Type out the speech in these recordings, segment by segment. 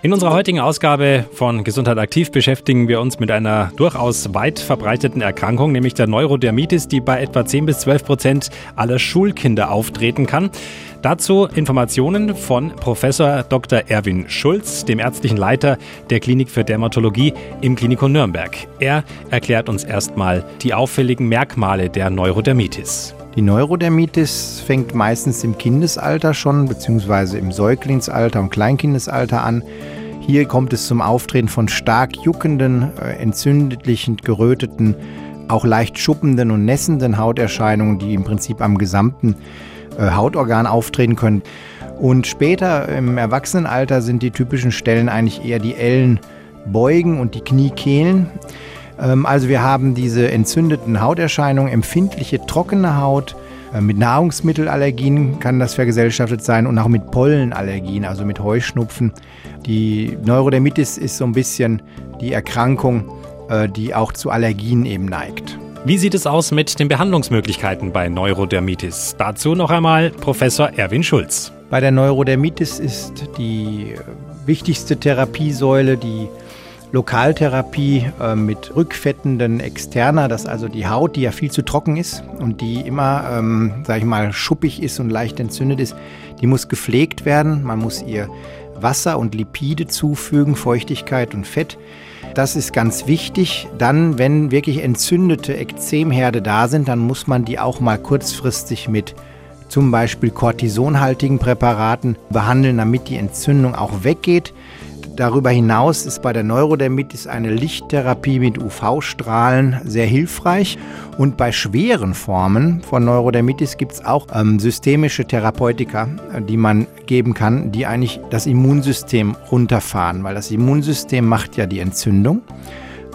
In unserer heutigen Ausgabe von Gesundheit aktiv beschäftigen wir uns mit einer durchaus weit verbreiteten Erkrankung, nämlich der Neurodermitis, die bei etwa 10 bis 12 Prozent aller Schulkinder auftreten kann. Dazu Informationen von Professor Dr. Erwin Schulz, dem ärztlichen Leiter der Klinik für Dermatologie im Klinikum Nürnberg. Er erklärt uns erstmal die auffälligen Merkmale der Neurodermitis. Die Neurodermitis fängt meistens im Kindesalter schon, beziehungsweise im Säuglingsalter und Kleinkindesalter an. Hier kommt es zum Auftreten von stark juckenden, äh, entzündlichen, geröteten, auch leicht schuppenden und nässenden Hauterscheinungen, die im Prinzip am gesamten äh, Hautorgan auftreten können. Und später im Erwachsenenalter sind die typischen Stellen eigentlich eher die Ellenbeugen und die Kniekehlen. Ähm, also wir haben diese entzündeten Hauterscheinungen, empfindliche trockene Haut, mit Nahrungsmittelallergien kann das vergesellschaftet sein und auch mit Pollenallergien, also mit Heuschnupfen. Die Neurodermitis ist so ein bisschen die Erkrankung, äh, die auch zu Allergien eben neigt. Wie sieht es aus mit den Behandlungsmöglichkeiten bei Neurodermitis? Dazu noch einmal Professor Erwin Schulz. Bei der Neurodermitis ist die wichtigste Therapiesäule die Lokaltherapie äh, mit rückfettenden Externer, dass also die Haut, die ja viel zu trocken ist und die immer, ähm, sag ich mal, schuppig ist und leicht entzündet ist, die muss gepflegt werden. Man muss ihr Wasser und Lipide zufügen, Feuchtigkeit und Fett. Das ist ganz wichtig. Dann, wenn wirklich entzündete Ekzemherde da sind, dann muss man die auch mal kurzfristig mit zum Beispiel kortisonhaltigen Präparaten behandeln, damit die Entzündung auch weggeht. Darüber hinaus ist bei der Neurodermitis eine Lichttherapie mit UV-Strahlen sehr hilfreich. Und bei schweren Formen von Neurodermitis gibt es auch ähm, systemische Therapeutika, die man geben kann, die eigentlich das Immunsystem runterfahren, weil das Immunsystem macht ja die Entzündung.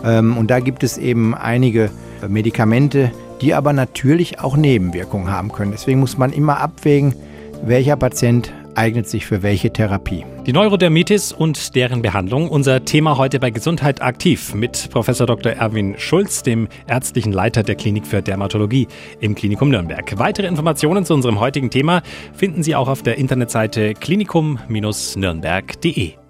Ähm, und da gibt es eben einige Medikamente, die aber natürlich auch Nebenwirkungen haben können. Deswegen muss man immer abwägen, welcher Patient eignet sich für welche Therapie. Die Neurodermitis und deren Behandlung. Unser Thema heute bei Gesundheit aktiv mit Professor Dr. Erwin Schulz, dem ärztlichen Leiter der Klinik für Dermatologie im Klinikum Nürnberg. Weitere Informationen zu unserem heutigen Thema finden Sie auch auf der Internetseite klinikum-nürnberg.de.